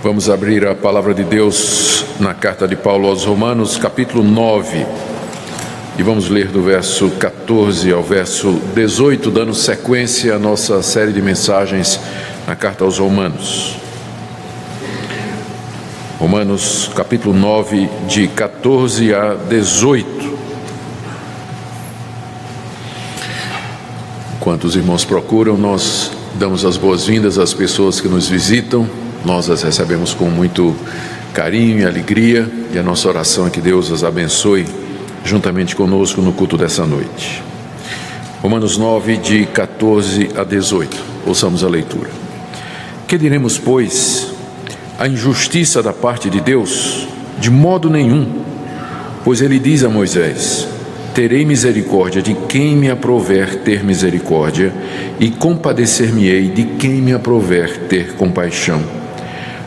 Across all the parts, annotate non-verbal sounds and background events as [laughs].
Vamos abrir a palavra de Deus na carta de Paulo aos Romanos, capítulo 9. E vamos ler do verso 14 ao verso 18, dando sequência à nossa série de mensagens na carta aos Romanos. Romanos, capítulo 9, de 14 a 18. Enquanto os irmãos procuram, nós damos as boas-vindas às pessoas que nos visitam nós as recebemos com muito carinho e alegria, e a nossa oração é que Deus as abençoe juntamente conosco no culto dessa noite. Romanos 9, de 14 a 18. Ouçamos a leitura. Que diremos, pois, a injustiça da parte de Deus? De modo nenhum, pois ele diz a Moisés: Terei misericórdia de quem me aprover ter misericórdia, e compadecer-me-ei de quem me aprover ter compaixão.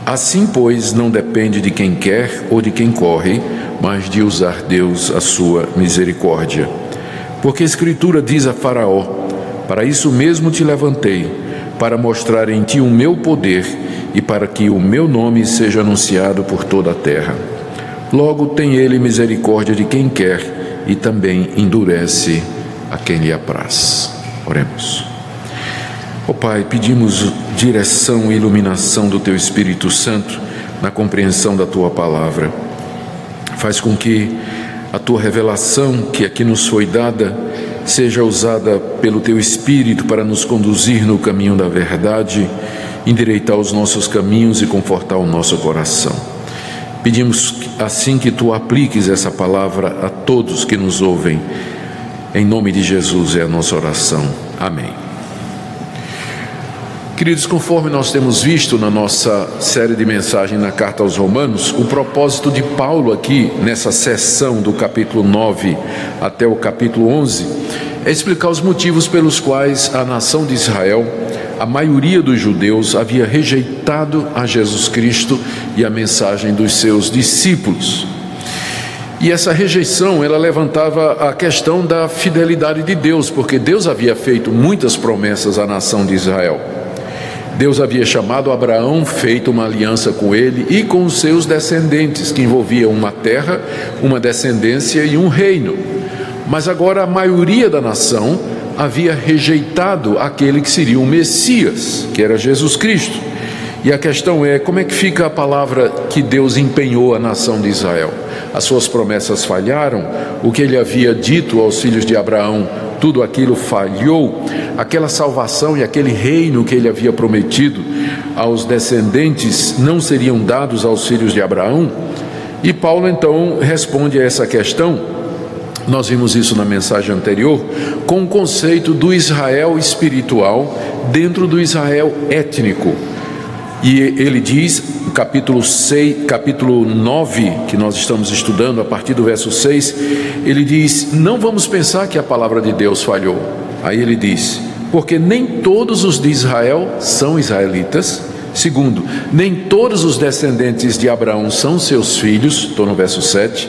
Assim, pois, não depende de quem quer ou de quem corre, mas de usar Deus a sua misericórdia. Porque a Escritura diz a Faraó: Para isso mesmo te levantei, para mostrar em ti o meu poder e para que o meu nome seja anunciado por toda a terra. Logo tem ele misericórdia de quem quer e também endurece a quem lhe apraz. Oremos. Ó oh, Pai, pedimos direção e iluminação do Teu Espírito Santo na compreensão da Tua palavra. Faz com que a Tua revelação que aqui nos foi dada seja usada pelo Teu Espírito para nos conduzir no caminho da verdade, endireitar os nossos caminhos e confortar o nosso coração. Pedimos assim que Tu apliques essa palavra a todos que nos ouvem. Em nome de Jesus é a nossa oração. Amém. Queridos, conforme nós temos visto na nossa série de mensagem na carta aos Romanos, o propósito de Paulo aqui nessa sessão do capítulo 9 até o capítulo 11 é explicar os motivos pelos quais a nação de Israel, a maioria dos judeus, havia rejeitado a Jesus Cristo e a mensagem dos seus discípulos. E essa rejeição, ela levantava a questão da fidelidade de Deus, porque Deus havia feito muitas promessas à nação de Israel. Deus havia chamado Abraão, feito uma aliança com ele e com os seus descendentes, que envolvia uma terra, uma descendência e um reino. Mas agora a maioria da nação havia rejeitado aquele que seria o Messias, que era Jesus Cristo. E a questão é: como é que fica a palavra que Deus empenhou à nação de Israel? As suas promessas falharam, o que ele havia dito aos filhos de Abraão tudo aquilo falhou, aquela salvação e aquele reino que ele havia prometido aos descendentes não seriam dados aos filhos de Abraão? E Paulo então responde a essa questão. Nós vimos isso na mensagem anterior, com o conceito do Israel espiritual dentro do Israel étnico. E ele diz, capítulo 6, capítulo 9, que nós estamos estudando a partir do verso 6, ele diz: "Não vamos pensar que a palavra de Deus falhou". Aí ele diz: "Porque nem todos os de Israel são israelitas, Segundo, nem todos os descendentes de Abraão são seus filhos, estou no verso 7.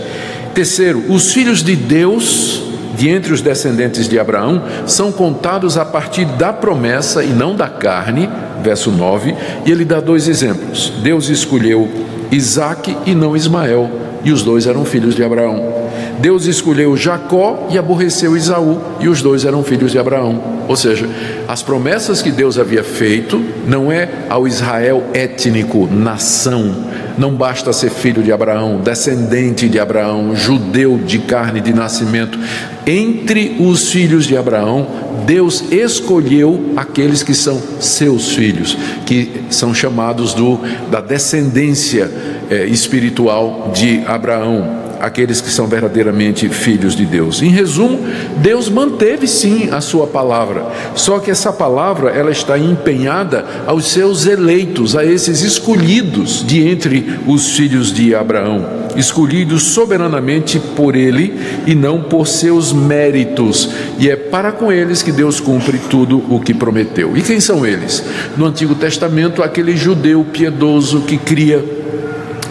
Terceiro, os filhos de Deus, de entre os descendentes de Abraão, são contados a partir da promessa e não da carne, verso 9, e ele dá dois exemplos. Deus escolheu Isaac e não Ismael, e os dois eram filhos de Abraão. Deus escolheu Jacó e aborreceu Isaú, e os dois eram filhos de Abraão. Ou seja, as promessas que Deus havia feito não é ao Israel étnico, nação, não basta ser filho de Abraão, descendente de Abraão, judeu de carne de nascimento. Entre os filhos de Abraão, Deus escolheu aqueles que são seus filhos, que são chamados do, da descendência é, espiritual de Abraão aqueles que são verdadeiramente filhos de Deus. Em resumo, Deus manteve sim a sua palavra, só que essa palavra ela está empenhada aos seus eleitos, a esses escolhidos de entre os filhos de Abraão, escolhidos soberanamente por ele e não por seus méritos, e é para com eles que Deus cumpre tudo o que prometeu. E quem são eles? No Antigo Testamento, aquele judeu piedoso que cria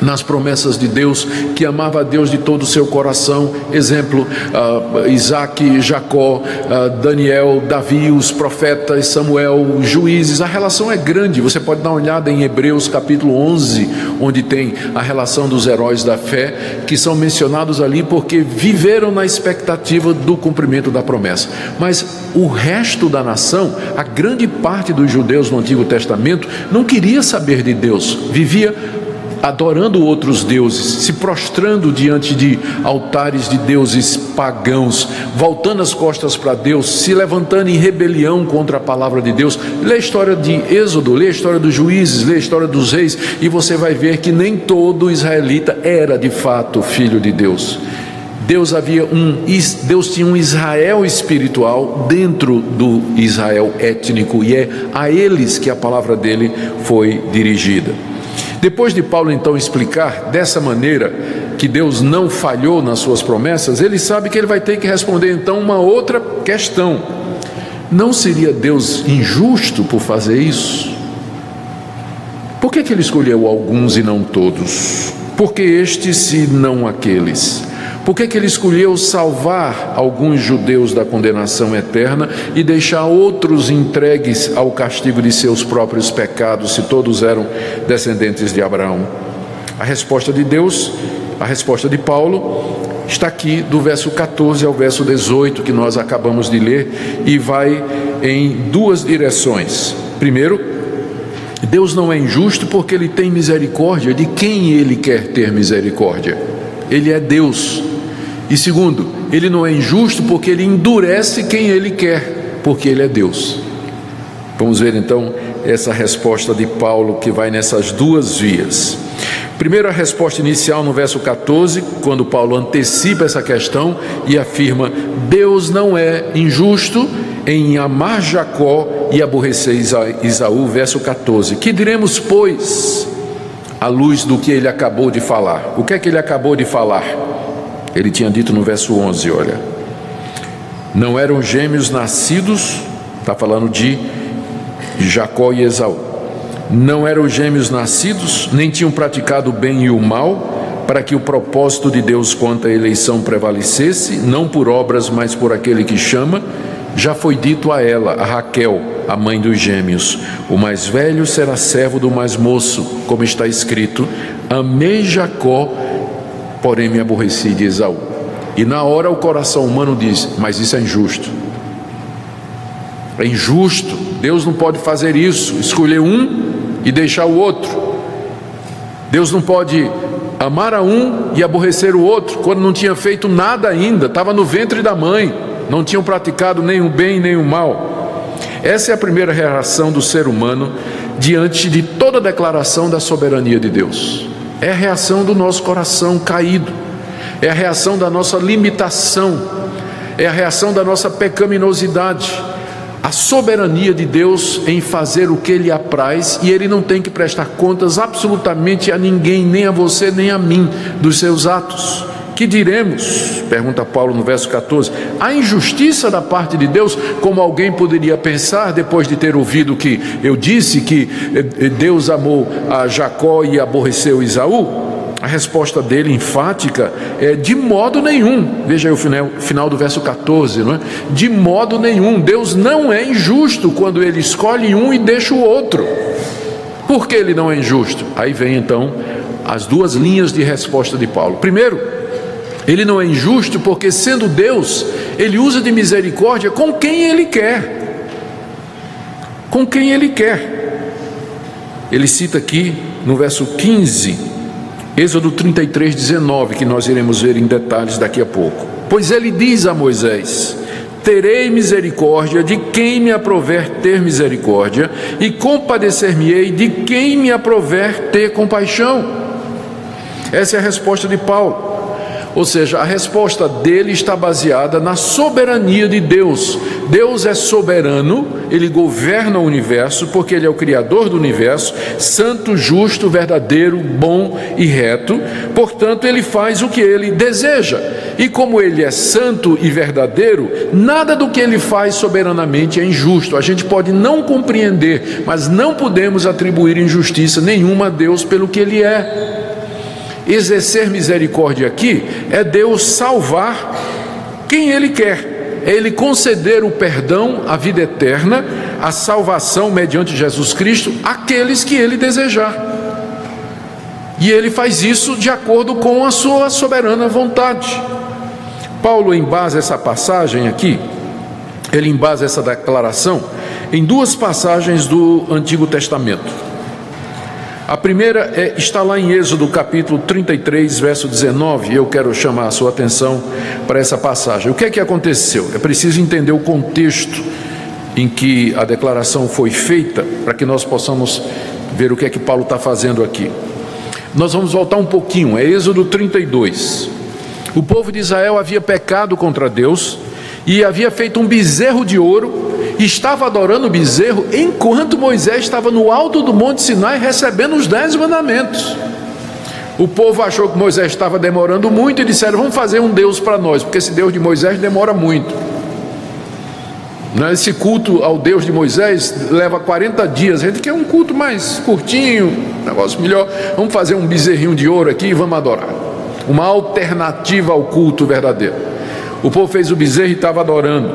nas promessas de Deus, que amava a Deus de todo o seu coração. Exemplo, uh, Isaac, Jacó, uh, Daniel, Davi, os profetas, Samuel, juízes. A relação é grande. Você pode dar uma olhada em Hebreus capítulo 11, onde tem a relação dos heróis da fé, que são mencionados ali porque viveram na expectativa do cumprimento da promessa. Mas o resto da nação, a grande parte dos judeus no Antigo Testamento, não queria saber de Deus, vivia adorando outros deuses, se prostrando diante de altares de deuses pagãos, voltando as costas para Deus, se levantando em rebelião contra a palavra de Deus. Lê a história de Êxodo, lê a história dos juízes, lê a história dos reis, e você vai ver que nem todo israelita era de fato filho de Deus. Deus havia um Deus tinha um Israel espiritual dentro do Israel étnico e é a eles que a palavra dele foi dirigida. Depois de Paulo então explicar dessa maneira que Deus não falhou nas suas promessas, ele sabe que ele vai ter que responder então uma outra questão. Não seria Deus injusto por fazer isso? Por que, que ele escolheu alguns e não todos? Por que estes e não aqueles? Por que, que ele escolheu salvar alguns judeus da condenação eterna e deixar outros entregues ao castigo de seus próprios pecados, se todos eram descendentes de Abraão? A resposta de Deus, a resposta de Paulo, está aqui do verso 14 ao verso 18 que nós acabamos de ler e vai em duas direções. Primeiro, Deus não é injusto porque ele tem misericórdia de quem ele quer ter misericórdia. Ele é Deus. E segundo, ele não é injusto porque ele endurece quem ele quer, porque ele é Deus. Vamos ver então essa resposta de Paulo que vai nessas duas vias. Primeiro, a resposta inicial no verso 14, quando Paulo antecipa essa questão e afirma: Deus não é injusto em amar Jacó e aborrecer Isaú, verso 14. Que diremos, pois, à luz do que ele acabou de falar? O que é que ele acabou de falar? Ele tinha dito no verso 11: olha, não eram gêmeos nascidos, está falando de Jacó e Esaú, não eram gêmeos nascidos, nem tinham praticado o bem e o mal, para que o propósito de Deus quanto à eleição prevalecesse, não por obras, mas por aquele que chama. Já foi dito a ela, a Raquel, a mãe dos gêmeos: o mais velho será servo do mais moço, como está escrito: Amei Jacó porém me aborreci de Esaú. E na hora o coração humano diz: Mas isso é injusto. É injusto. Deus não pode fazer isso, escolher um e deixar o outro. Deus não pode amar a um e aborrecer o outro, quando não tinha feito nada ainda, estava no ventre da mãe, não tinham praticado o bem nem o mal. Essa é a primeira reação do ser humano diante de toda declaração da soberania de Deus. É a reação do nosso coração caído, é a reação da nossa limitação, é a reação da nossa pecaminosidade. A soberania de Deus em fazer o que Ele apraz e Ele não tem que prestar contas absolutamente a ninguém, nem a você, nem a mim, dos seus atos. Que diremos? Pergunta Paulo no verso 14. A injustiça da parte de Deus, como alguém poderia pensar depois de ter ouvido que eu disse que eh, Deus amou a Jacó e aborreceu Isaú? A resposta dele, enfática, é de modo nenhum. Veja aí o final, final do verso 14, não é? De modo nenhum. Deus não é injusto quando ele escolhe um e deixa o outro. Por que ele não é injusto? Aí vem então as duas linhas de resposta de Paulo. Primeiro, ele não é injusto porque, sendo Deus, ele usa de misericórdia com quem ele quer. Com quem ele quer. Ele cita aqui no verso 15, Êxodo 33, 19, que nós iremos ver em detalhes daqui a pouco. Pois ele diz a Moisés: Terei misericórdia de quem me aprover ter misericórdia, e compadecer-me-ei de quem me aprover ter compaixão. Essa é a resposta de Paulo. Ou seja, a resposta dele está baseada na soberania de Deus. Deus é soberano, ele governa o universo, porque ele é o criador do universo, santo, justo, verdadeiro, bom e reto. Portanto, ele faz o que ele deseja. E como ele é santo e verdadeiro, nada do que ele faz soberanamente é injusto. A gente pode não compreender, mas não podemos atribuir injustiça nenhuma a Deus pelo que ele é. Exercer misericórdia aqui é Deus salvar quem Ele quer, é Ele conceder o perdão, a vida eterna, a salvação mediante Jesus Cristo àqueles que Ele desejar. E Ele faz isso de acordo com a sua soberana vontade. Paulo embasa essa passagem aqui, ele embasa essa declaração em duas passagens do Antigo Testamento. A primeira é, está lá em Êxodo capítulo 33, verso 19, e eu quero chamar a sua atenção para essa passagem. O que é que aconteceu? É preciso entender o contexto em que a declaração foi feita, para que nós possamos ver o que é que Paulo está fazendo aqui. Nós vamos voltar um pouquinho, é Êxodo 32. O povo de Israel havia pecado contra Deus e havia feito um bezerro de ouro estava adorando o bezerro enquanto Moisés estava no alto do Monte Sinai recebendo os dez mandamentos. O povo achou que Moisés estava demorando muito e disseram: Vamos fazer um Deus para nós, porque esse Deus de Moisés demora muito. Né, esse culto ao Deus de Moisés leva 40 dias. A gente quer um culto mais curtinho, negócio melhor. Vamos fazer um bezerrinho de ouro aqui e vamos adorar. Uma alternativa ao culto verdadeiro. O povo fez o bezerro e estava adorando.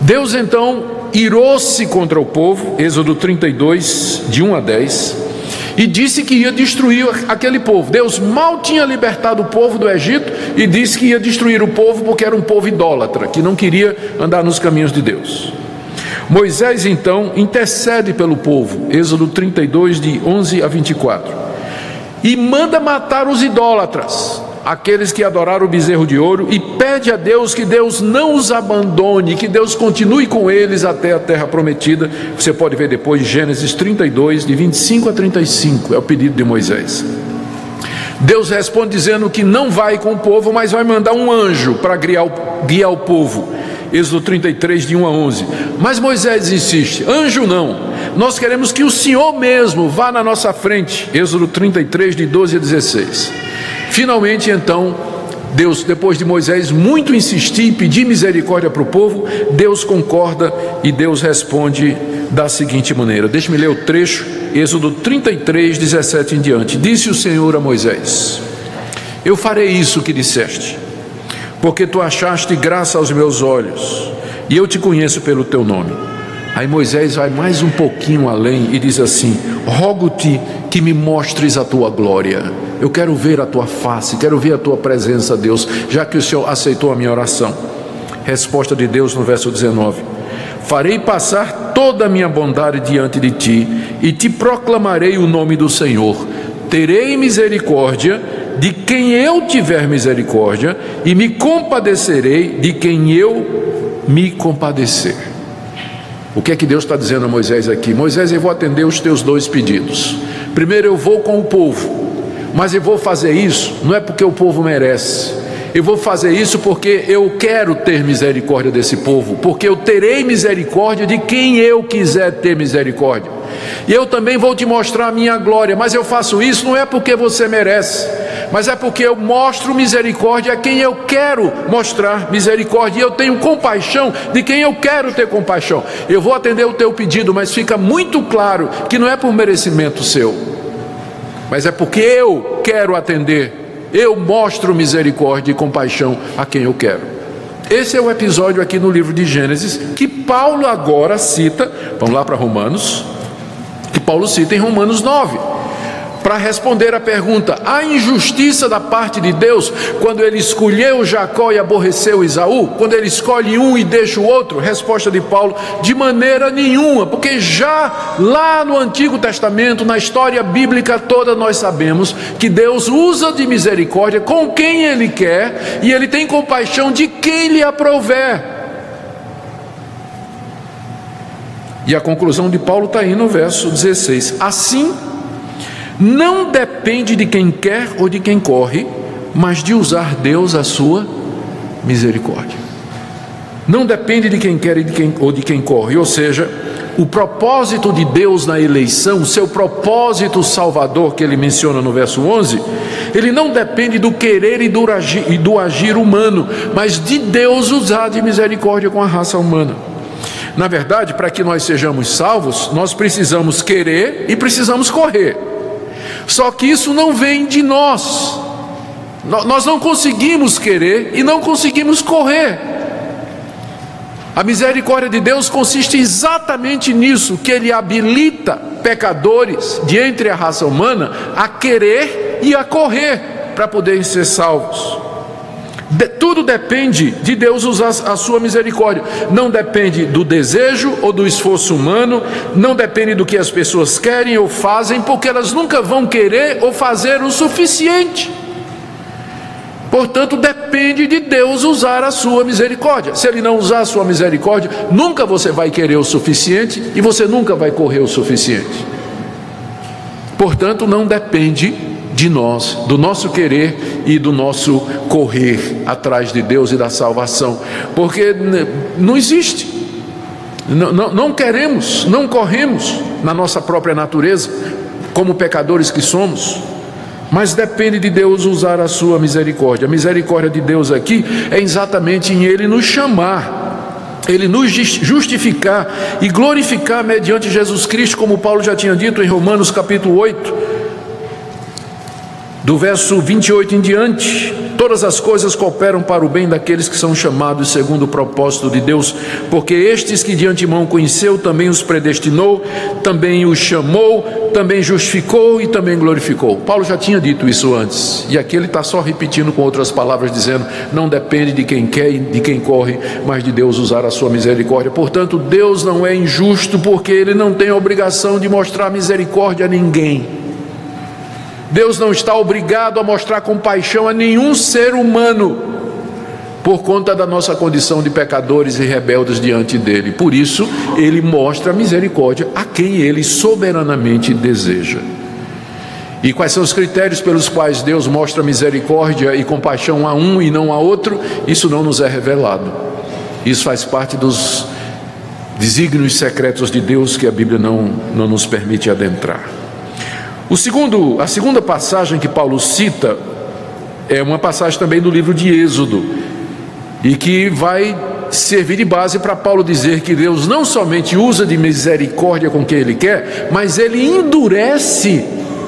Deus então irou-se contra o povo, Êxodo 32, de 1 a 10, e disse que ia destruir aquele povo. Deus mal tinha libertado o povo do Egito e disse que ia destruir o povo porque era um povo idólatra, que não queria andar nos caminhos de Deus. Moisés então intercede pelo povo, Êxodo 32, de 11 a 24, e manda matar os idólatras aqueles que adoraram o bezerro de ouro e pede a Deus que Deus não os abandone, que Deus continue com eles até a terra prometida. Você pode ver depois Gênesis 32, de 25 a 35, é o pedido de Moisés. Deus responde dizendo que não vai com o povo, mas vai mandar um anjo para guiar, guiar o povo. Êxodo 33, de 1 a 11. Mas Moisés insiste: anjo não, nós queremos que o Senhor mesmo vá na nossa frente. Êxodo 33, de 12 a 16. Finalmente, então, Deus, depois de Moisés muito insistir e pedir misericórdia para o povo, Deus concorda e Deus responde da seguinte maneira: deixe-me ler o trecho, Êxodo 33, 17 em diante. Disse o Senhor a Moisés: Eu farei isso que disseste, porque tu achaste graça aos meus olhos, e eu te conheço pelo teu nome. Aí Moisés vai mais um pouquinho além e diz assim: Rogo-te que me mostres a tua glória. Eu quero ver a tua face, quero ver a tua presença, Deus, já que o Senhor aceitou a minha oração. Resposta de Deus no verso 19: Farei passar toda a minha bondade diante de ti e te proclamarei o nome do Senhor. Terei misericórdia de quem eu tiver misericórdia e me compadecerei de quem eu me compadecer. O que é que Deus está dizendo a Moisés aqui? Moisés, eu vou atender os teus dois pedidos. Primeiro, eu vou com o povo mas eu vou fazer isso não é porque o povo merece. Eu vou fazer isso porque eu quero ter misericórdia desse povo, porque eu terei misericórdia de quem eu quiser ter misericórdia. E eu também vou te mostrar a minha glória, mas eu faço isso não é porque você merece, mas é porque eu mostro misericórdia a quem eu quero mostrar misericórdia, e eu tenho compaixão de quem eu quero ter compaixão. Eu vou atender o teu pedido, mas fica muito claro que não é por merecimento seu mas é porque eu quero atender, eu mostro misericórdia e compaixão a quem eu quero. Esse é o episódio aqui no livro de Gênesis que Paulo agora cita, vamos lá para Romanos, Paulo cita em Romanos 9 para responder à pergunta: há injustiça da parte de Deus quando ele escolheu Jacó e aborreceu Isaú? Quando ele escolhe um e deixa o outro? Resposta de Paulo: de maneira nenhuma, porque já lá no Antigo Testamento, na história bíblica toda, nós sabemos que Deus usa de misericórdia com quem ele quer e ele tem compaixão de quem lhe aprouver. E a conclusão de Paulo está aí no verso 16: assim não depende de quem quer ou de quem corre, mas de usar Deus a sua misericórdia. Não depende de quem quer de quem, ou de quem corre, ou seja, o propósito de Deus na eleição, o seu propósito salvador que ele menciona no verso 11, ele não depende do querer e do agir, e do agir humano, mas de Deus usar de misericórdia com a raça humana. Na verdade, para que nós sejamos salvos, nós precisamos querer e precisamos correr. Só que isso não vem de nós. Nós não conseguimos querer e não conseguimos correr. A misericórdia de Deus consiste exatamente nisso, que ele habilita pecadores de entre a raça humana a querer e a correr para poderem ser salvos. De, tudo depende de Deus usar a sua misericórdia. Não depende do desejo ou do esforço humano, não depende do que as pessoas querem ou fazem, porque elas nunca vão querer ou fazer o suficiente. Portanto, depende de Deus usar a sua misericórdia. Se Ele não usar a sua misericórdia, nunca você vai querer o suficiente e você nunca vai correr o suficiente. Portanto, não depende de nós, do nosso querer e do nosso correr atrás de Deus e da salvação, porque não existe. Não, não, não queremos, não corremos na nossa própria natureza, como pecadores que somos. Mas depende de Deus usar a sua misericórdia. A misericórdia de Deus aqui é exatamente em Ele nos chamar, Ele nos justificar e glorificar mediante Jesus Cristo, como Paulo já tinha dito em Romanos capítulo 8, do verso 28 em diante. Todas as coisas cooperam para o bem daqueles que são chamados segundo o propósito de Deus, porque estes que de antemão conheceu, também os predestinou, também os chamou, também justificou e também glorificou. Paulo já tinha dito isso antes, e aqui ele está só repetindo com outras palavras, dizendo: não depende de quem quer e de quem corre, mas de Deus usar a sua misericórdia. Portanto, Deus não é injusto, porque ele não tem obrigação de mostrar misericórdia a ninguém. Deus não está obrigado a mostrar compaixão a nenhum ser humano por conta da nossa condição de pecadores e rebeldes diante dele. Por isso, ele mostra misericórdia a quem ele soberanamente deseja. E quais são os critérios pelos quais Deus mostra misericórdia e compaixão a um e não a outro? Isso não nos é revelado. Isso faz parte dos desígnios secretos de Deus que a Bíblia não, não nos permite adentrar. O segundo, a segunda passagem que Paulo cita é uma passagem também do livro de Êxodo e que vai servir de base para Paulo dizer que Deus não somente usa de misericórdia com quem ele quer, mas ele endurece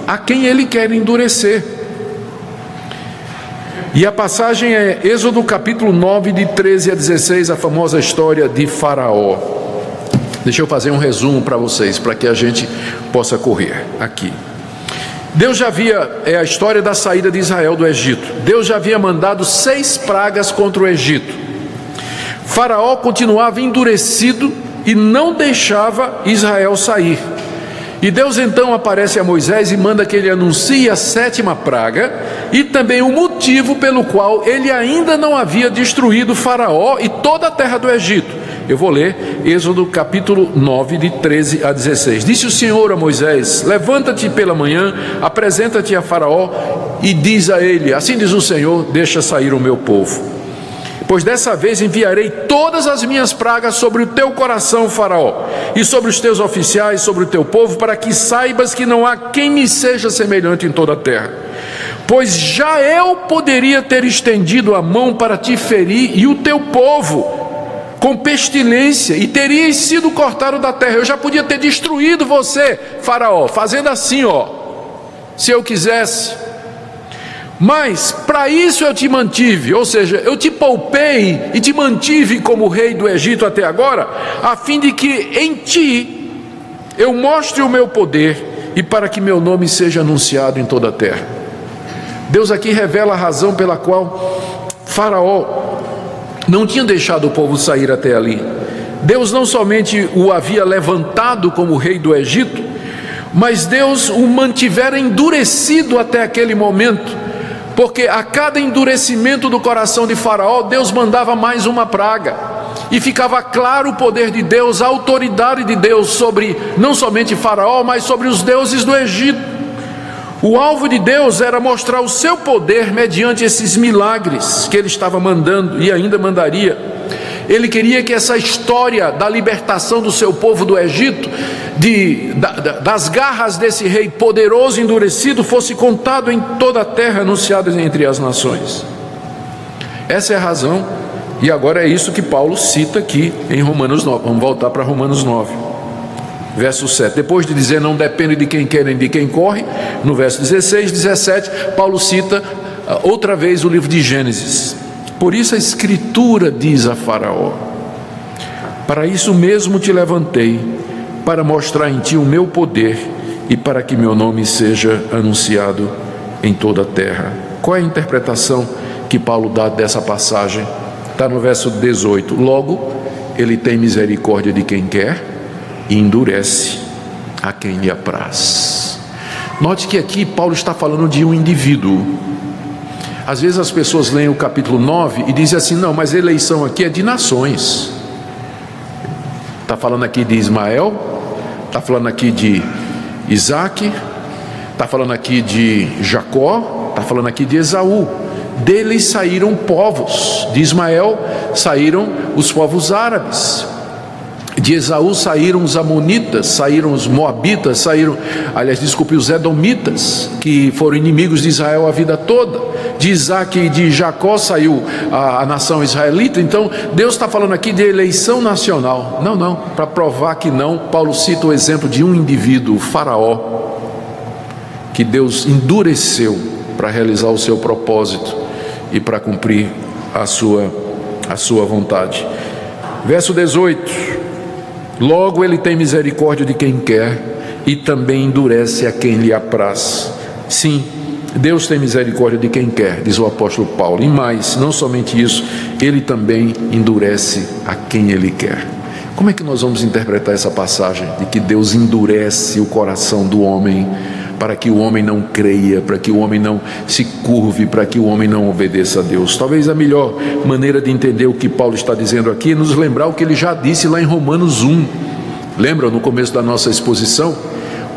a quem ele quer endurecer. E a passagem é Êxodo capítulo 9, de 13 a 16, a famosa história de Faraó. Deixa eu fazer um resumo para vocês, para que a gente possa correr aqui. Deus já havia, é a história da saída de Israel do Egito. Deus já havia mandado seis pragas contra o Egito. Faraó continuava endurecido e não deixava Israel sair. E Deus então aparece a Moisés e manda que ele anuncie a sétima praga e também o motivo pelo qual ele ainda não havia destruído Faraó e toda a terra do Egito. Eu vou ler Êxodo capítulo 9, de 13 a 16. Disse o Senhor a Moisés: Levanta-te pela manhã, apresenta-te a Faraó e diz a ele: Assim diz o Senhor: Deixa sair o meu povo. Pois dessa vez enviarei todas as minhas pragas sobre o teu coração, Faraó, e sobre os teus oficiais, sobre o teu povo, para que saibas que não há quem me seja semelhante em toda a terra. Pois já eu poderia ter estendido a mão para te ferir e o teu povo, com pestilência e terias sido cortado da terra. Eu já podia ter destruído você, Faraó, fazendo assim, ó, se eu quisesse. Mas para isso eu te mantive, ou seja, eu te poupei e te mantive como rei do Egito até agora, a fim de que em ti eu mostre o meu poder e para que meu nome seja anunciado em toda a terra. Deus aqui revela a razão pela qual Faraó não tinha deixado o povo sair até ali. Deus não somente o havia levantado como rei do Egito, mas Deus o mantivera endurecido até aquele momento, porque a cada endurecimento do coração de Faraó, Deus mandava mais uma praga, e ficava claro o poder de Deus, a autoridade de Deus sobre não somente Faraó, mas sobre os deuses do Egito. O alvo de Deus era mostrar o seu poder mediante esses milagres que ele estava mandando e ainda mandaria. Ele queria que essa história da libertação do seu povo do Egito, de, da, das garras desse rei poderoso e endurecido, fosse contado em toda a terra, anunciado entre as nações. Essa é a razão, e agora é isso que Paulo cita aqui em Romanos 9. Vamos voltar para Romanos 9. Verso 7. Depois de dizer não depende de quem quer nem de quem corre, no verso 16, 17, Paulo cita ah, outra vez o livro de Gênesis. Por isso a Escritura diz a Faraó: Para isso mesmo te levantei, para mostrar em ti o meu poder e para que meu nome seja anunciado em toda a terra. Qual é a interpretação que Paulo dá dessa passagem? Está no verso 18. Logo, ele tem misericórdia de quem quer e endurece a quem lhe apraz. Note que aqui Paulo está falando de um indivíduo. Às vezes as pessoas leem o capítulo 9 e dizem assim: não, mas eleição aqui é de nações. Está falando aqui de Ismael, está falando aqui de Isaac, está falando aqui de Jacó, está falando aqui de Esaú. Deles saíram povos, de Ismael saíram os povos árabes, de Esaú saíram os amonitas, saíram os moabitas, saíram, aliás, desculpe, os edomitas, que foram inimigos de Israel a vida toda. De Isaac e de Jacó saiu a, a nação israelita. Então, Deus está falando aqui de eleição nacional. Não, não, para provar que não, Paulo cita o exemplo de um indivíduo, o Faraó, que Deus endureceu para realizar o seu propósito e para cumprir a sua, a sua vontade. Verso 18. Logo ele tem misericórdia de quem quer e também endurece a quem lhe apraz. Sim, Deus tem misericórdia de quem quer, diz o apóstolo Paulo. E mais, não somente isso, ele também endurece a quem ele quer. Como é que nós vamos interpretar essa passagem de que Deus endurece o coração do homem para que o homem não creia, para que o homem não se curve, para que o homem não obedeça a Deus. Talvez a melhor maneira de entender o que Paulo está dizendo aqui é nos lembrar o que ele já disse lá em Romanos 1. Lembram no começo da nossa exposição?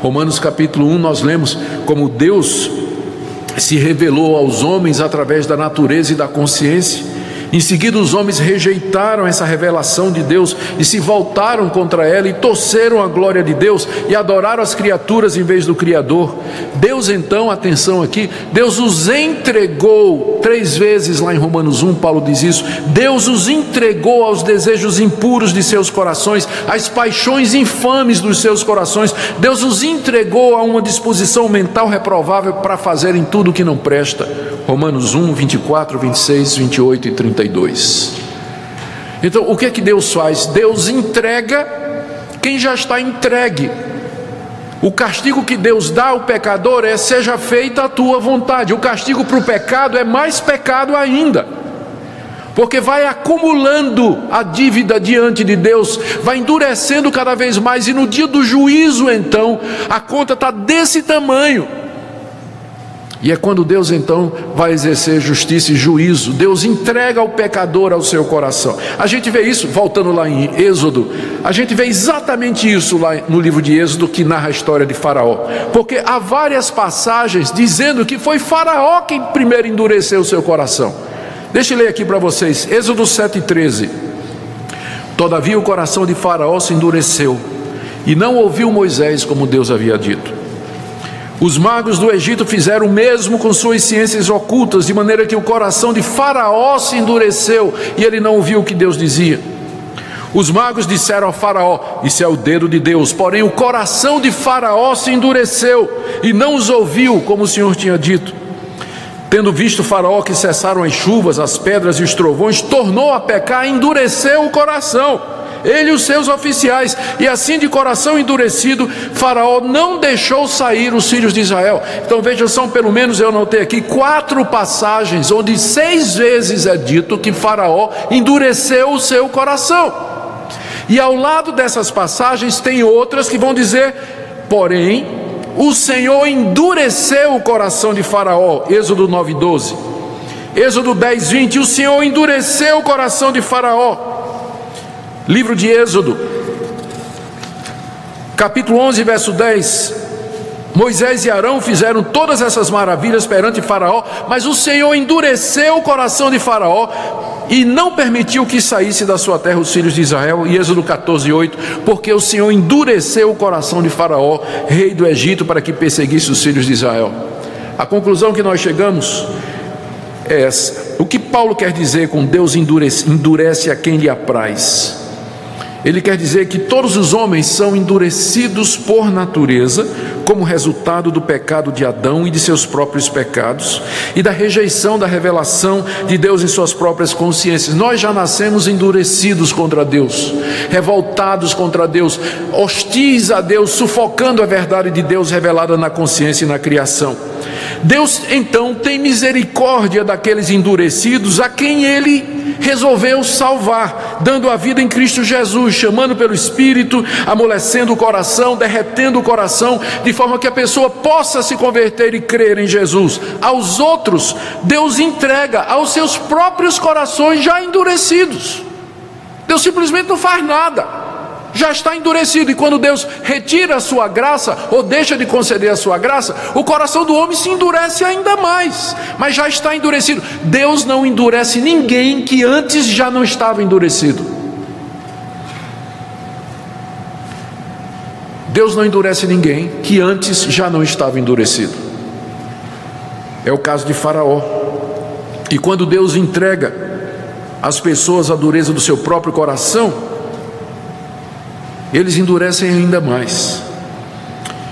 Romanos capítulo 1, nós lemos como Deus se revelou aos homens através da natureza e da consciência em seguida, os homens rejeitaram essa revelação de Deus e se voltaram contra ela e torceram a glória de Deus e adoraram as criaturas em vez do Criador. Deus, então, atenção aqui, Deus os entregou três vezes lá em Romanos 1, Paulo diz isso. Deus os entregou aos desejos impuros de seus corações, às paixões infames dos seus corações. Deus os entregou a uma disposição mental reprovável para fazerem tudo o que não presta. Romanos 1, 24, 26, 28 e 32. Então, o que é que Deus faz? Deus entrega quem já está entregue. O castigo que Deus dá ao pecador é: seja feita a tua vontade. O castigo para o pecado é mais pecado ainda, porque vai acumulando a dívida diante de Deus, vai endurecendo cada vez mais, e no dia do juízo, então, a conta está desse tamanho. E é quando Deus então vai exercer justiça e juízo, Deus entrega o pecador ao seu coração. A gente vê isso, voltando lá em Êxodo, a gente vê exatamente isso lá no livro de Êxodo que narra a história de Faraó. Porque há várias passagens dizendo que foi Faraó quem primeiro endureceu o seu coração. Deixa eu ler aqui para vocês, Êxodo 7,13. Todavia o coração de Faraó se endureceu e não ouviu Moisés como Deus havia dito. Os magos do Egito fizeram o mesmo com suas ciências ocultas, de maneira que o coração de Faraó se endureceu e ele não ouviu o que Deus dizia. Os magos disseram a Faraó: Isso é o dedo de Deus. Porém, o coração de Faraó se endureceu e não os ouviu, como o Senhor tinha dito. Tendo visto Faraó que cessaram as chuvas, as pedras e os trovões, tornou a pecar e endureceu o coração ele e os seus oficiais, e assim de coração endurecido, Faraó não deixou sair os filhos de Israel. Então vejam, são pelo menos eu notei aqui quatro passagens onde seis vezes é dito que Faraó endureceu o seu coração. E ao lado dessas passagens tem outras que vão dizer, porém, o Senhor endureceu o coração de Faraó, Êxodo 9:12. Êxodo 10, 20, o Senhor endureceu o coração de Faraó. Livro de Êxodo, capítulo 11, verso 10. Moisés e Arão fizeram todas essas maravilhas perante Faraó, mas o Senhor endureceu o coração de Faraó e não permitiu que saísse da sua terra os filhos de Israel. E Êxodo 14, 8. Porque o Senhor endureceu o coração de Faraó, rei do Egito, para que perseguisse os filhos de Israel. A conclusão que nós chegamos é essa. O que Paulo quer dizer com Deus endurece, endurece a quem lhe apraz? Ele quer dizer que todos os homens são endurecidos por natureza, como resultado do pecado de Adão e de seus próprios pecados, e da rejeição da revelação de Deus em suas próprias consciências. Nós já nascemos endurecidos contra Deus, revoltados contra Deus, hostis a Deus, sufocando a verdade de Deus revelada na consciência e na criação. Deus então tem misericórdia daqueles endurecidos a quem ele resolveu salvar, dando a vida em Cristo Jesus, chamando pelo Espírito, amolecendo o coração, derretendo o coração, de forma que a pessoa possa se converter e crer em Jesus. Aos outros, Deus entrega aos seus próprios corações já endurecidos. Deus simplesmente não faz nada já está endurecido, e quando Deus retira a sua graça, ou deixa de conceder a sua graça, o coração do homem se endurece ainda mais, mas já está endurecido. Deus não endurece ninguém que antes já não estava endurecido. Deus não endurece ninguém que antes já não estava endurecido. É o caso de Faraó. E quando Deus entrega às pessoas a dureza do seu próprio coração, eles endurecem ainda mais.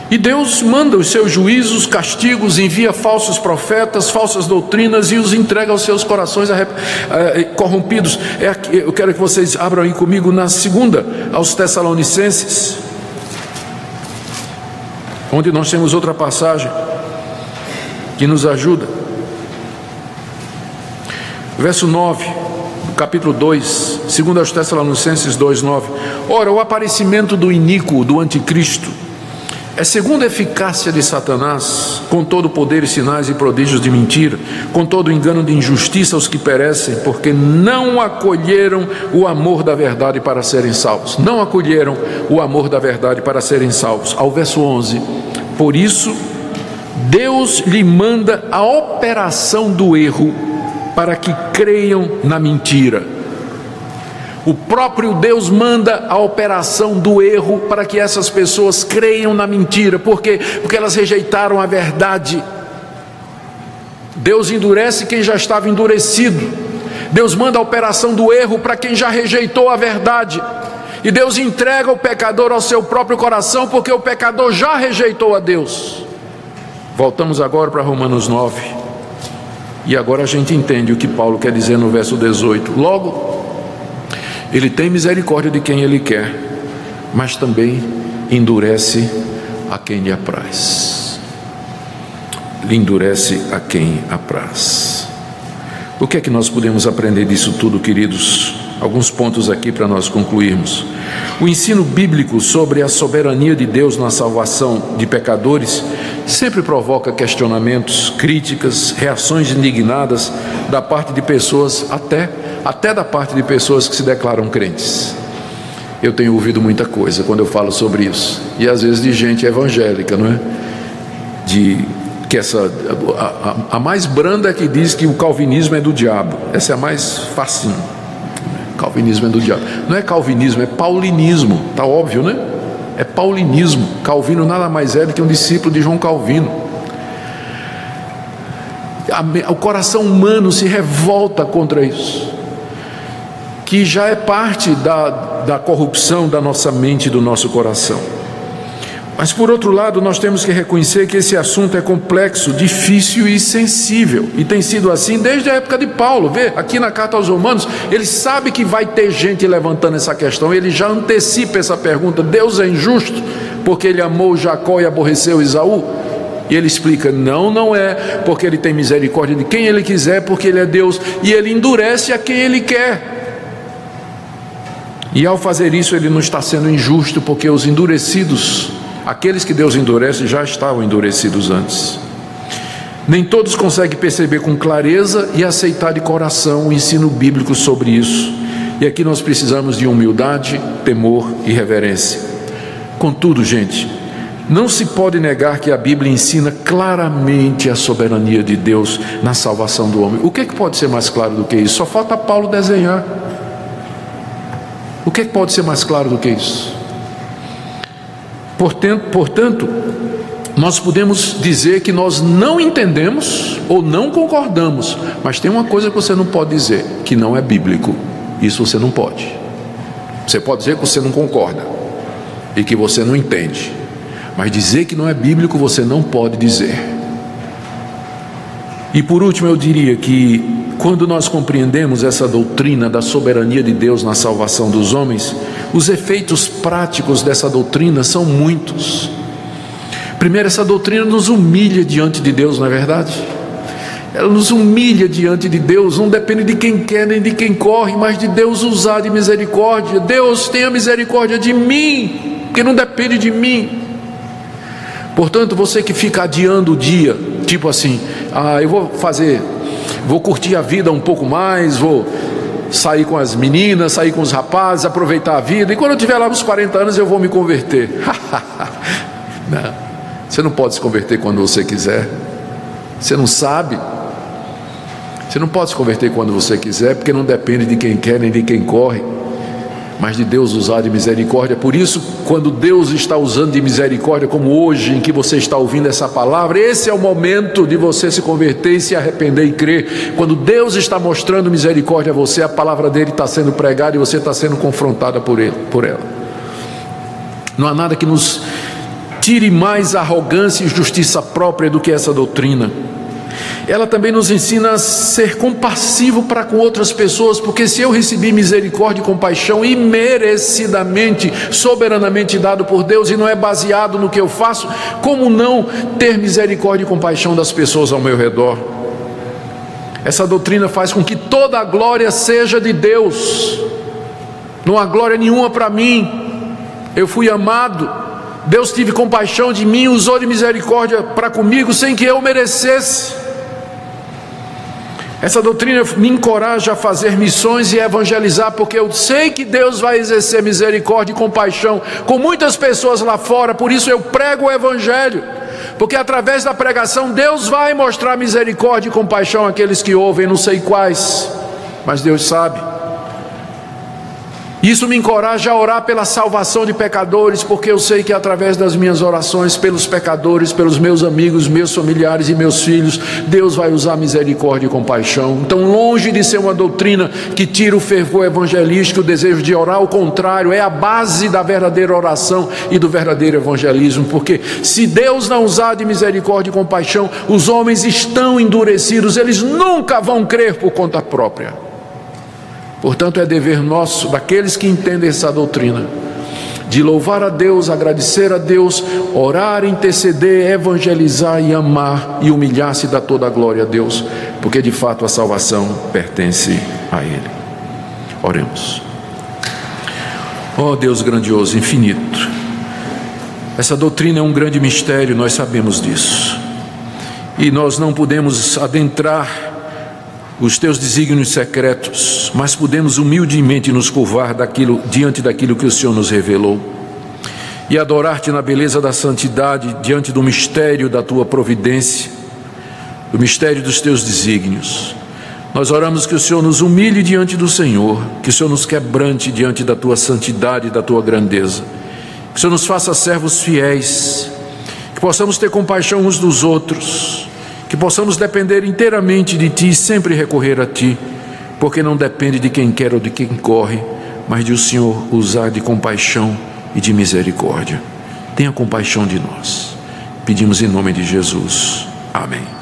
E Deus manda os seus juízos, castigos, envia falsos profetas, falsas doutrinas e os entrega aos seus corações corrompidos. É aqui, eu quero que vocês abram aí comigo na segunda, aos Tessalonicenses, onde nós temos outra passagem que nos ajuda. Verso 9 capítulo 2, segundo aos Tessalonicenses 2:9. Ora, o aparecimento do iníquo, do anticristo, é segundo a eficácia de Satanás, com todo o poder e sinais e prodígios de mentira, com todo o engano de injustiça aos que perecem, porque não acolheram o amor da verdade para serem salvos. Não acolheram o amor da verdade para serem salvos. Ao verso 11. Por isso, Deus lhe manda a operação do erro para que creiam na mentira. O próprio Deus manda a operação do erro para que essas pessoas creiam na mentira, porque porque elas rejeitaram a verdade. Deus endurece quem já estava endurecido. Deus manda a operação do erro para quem já rejeitou a verdade. E Deus entrega o pecador ao seu próprio coração, porque o pecador já rejeitou a Deus. Voltamos agora para Romanos 9. E agora a gente entende o que Paulo quer dizer no verso 18. Logo, ele tem misericórdia de quem ele quer, mas também endurece a quem lhe apraz. Lhe endurece a quem apraz. O que é que nós podemos aprender disso tudo, queridos? Alguns pontos aqui para nós concluirmos. O ensino bíblico sobre a soberania de Deus na salvação de pecadores sempre provoca questionamentos, críticas, reações indignadas da parte de pessoas, até, até da parte de pessoas que se declaram crentes. Eu tenho ouvido muita coisa quando eu falo sobre isso, e às vezes de gente evangélica, não é? De que essa a, a, a mais branda é que diz que o calvinismo é do diabo. Essa é a mais facinho. Calvinismo é do diabo. Não é calvinismo, é paulinismo. Tá óbvio, né? É paulinismo. Calvino nada mais é do que um discípulo de João Calvino. O coração humano se revolta contra isso, que já é parte da, da corrupção da nossa mente e do nosso coração. Mas por outro lado, nós temos que reconhecer que esse assunto é complexo, difícil e sensível. E tem sido assim desde a época de Paulo. Vê, aqui na carta aos Romanos, ele sabe que vai ter gente levantando essa questão, ele já antecipa essa pergunta: Deus é injusto porque ele amou Jacó e aborreceu Isaú? E ele explica: não, não é, porque ele tem misericórdia de quem ele quiser, porque ele é Deus, e ele endurece a quem ele quer. E ao fazer isso, ele não está sendo injusto, porque os endurecidos Aqueles que Deus endurece já estavam endurecidos antes. Nem todos conseguem perceber com clareza e aceitar de coração o ensino bíblico sobre isso. E aqui nós precisamos de humildade, temor e reverência. Contudo, gente, não se pode negar que a Bíblia ensina claramente a soberania de Deus na salvação do homem. O que, é que pode ser mais claro do que isso? Só falta Paulo desenhar. O que, é que pode ser mais claro do que isso? Portanto, nós podemos dizer que nós não entendemos ou não concordamos, mas tem uma coisa que você não pode dizer, que não é bíblico. Isso você não pode. Você pode dizer que você não concorda e que você não entende, mas dizer que não é bíblico você não pode dizer. E por último, eu diria que quando nós compreendemos essa doutrina da soberania de Deus na salvação dos homens, os efeitos práticos dessa doutrina são muitos. Primeiro, essa doutrina nos humilha diante de Deus, não é verdade? Ela nos humilha diante de Deus, não depende de quem quer nem de quem corre, mas de Deus usar de misericórdia. Deus tenha misericórdia de mim, porque não depende de mim. Portanto, você que fica adiando o dia, tipo assim, ah, eu vou fazer vou curtir a vida um pouco mais, vou sair com as meninas, sair com os rapazes, aproveitar a vida, e quando eu tiver lá nos 40 anos eu vou me converter. [laughs] não, você não pode se converter quando você quiser, você não sabe. Você não pode se converter quando você quiser, porque não depende de quem quer nem de quem corre mas de Deus usar de misericórdia. Por isso, quando Deus está usando de misericórdia, como hoje em que você está ouvindo essa palavra, esse é o momento de você se converter e se arrepender e crer. Quando Deus está mostrando misericórdia a você, a palavra dele está sendo pregada e você está sendo confrontada por ele, por ela. Não há nada que nos tire mais arrogância e justiça própria do que essa doutrina ela também nos ensina a ser compassivo para com outras pessoas, porque se eu recebi misericórdia e compaixão imerecidamente, soberanamente dado por Deus e não é baseado no que eu faço, como não ter misericórdia e compaixão das pessoas ao meu redor? Essa doutrina faz com que toda a glória seja de Deus, não há glória nenhuma para mim, eu fui amado, Deus teve compaixão de mim, usou de misericórdia para comigo sem que eu merecesse. Essa doutrina me encoraja a fazer missões e evangelizar, porque eu sei que Deus vai exercer misericórdia e compaixão com muitas pessoas lá fora, por isso eu prego o Evangelho, porque através da pregação Deus vai mostrar misericórdia e compaixão àqueles que ouvem, não sei quais, mas Deus sabe. Isso me encoraja a orar pela salvação de pecadores, porque eu sei que através das minhas orações pelos pecadores, pelos meus amigos, meus familiares e meus filhos, Deus vai usar misericórdia e compaixão. Então, longe de ser uma doutrina que tira o fervor evangelístico, o desejo de orar, ao contrário, é a base da verdadeira oração e do verdadeiro evangelismo, porque se Deus não usar de misericórdia e compaixão, os homens estão endurecidos, eles nunca vão crer por conta própria. Portanto, é dever nosso, daqueles que entendem essa doutrina, de louvar a Deus, agradecer a Deus, orar, interceder, evangelizar e amar e humilhar-se da toda a glória a Deus, porque de fato a salvação pertence a Ele. Oremos. Ó oh, Deus grandioso, infinito, essa doutrina é um grande mistério, nós sabemos disso, e nós não podemos adentrar os teus desígnios secretos, mas podemos humildemente nos curvar daquilo, diante daquilo que o Senhor nos revelou e adorar-te na beleza da santidade diante do mistério da tua providência, do mistério dos teus desígnios. Nós oramos que o Senhor nos humilhe diante do Senhor, que o Senhor nos quebrante diante da tua santidade e da tua grandeza, que o Senhor nos faça servos fiéis, que possamos ter compaixão uns dos outros que possamos depender inteiramente de Ti e sempre recorrer a Ti, porque não depende de quem quer ou de quem corre, mas de o Senhor usar de compaixão e de misericórdia. Tenha compaixão de nós. Pedimos em nome de Jesus. Amém.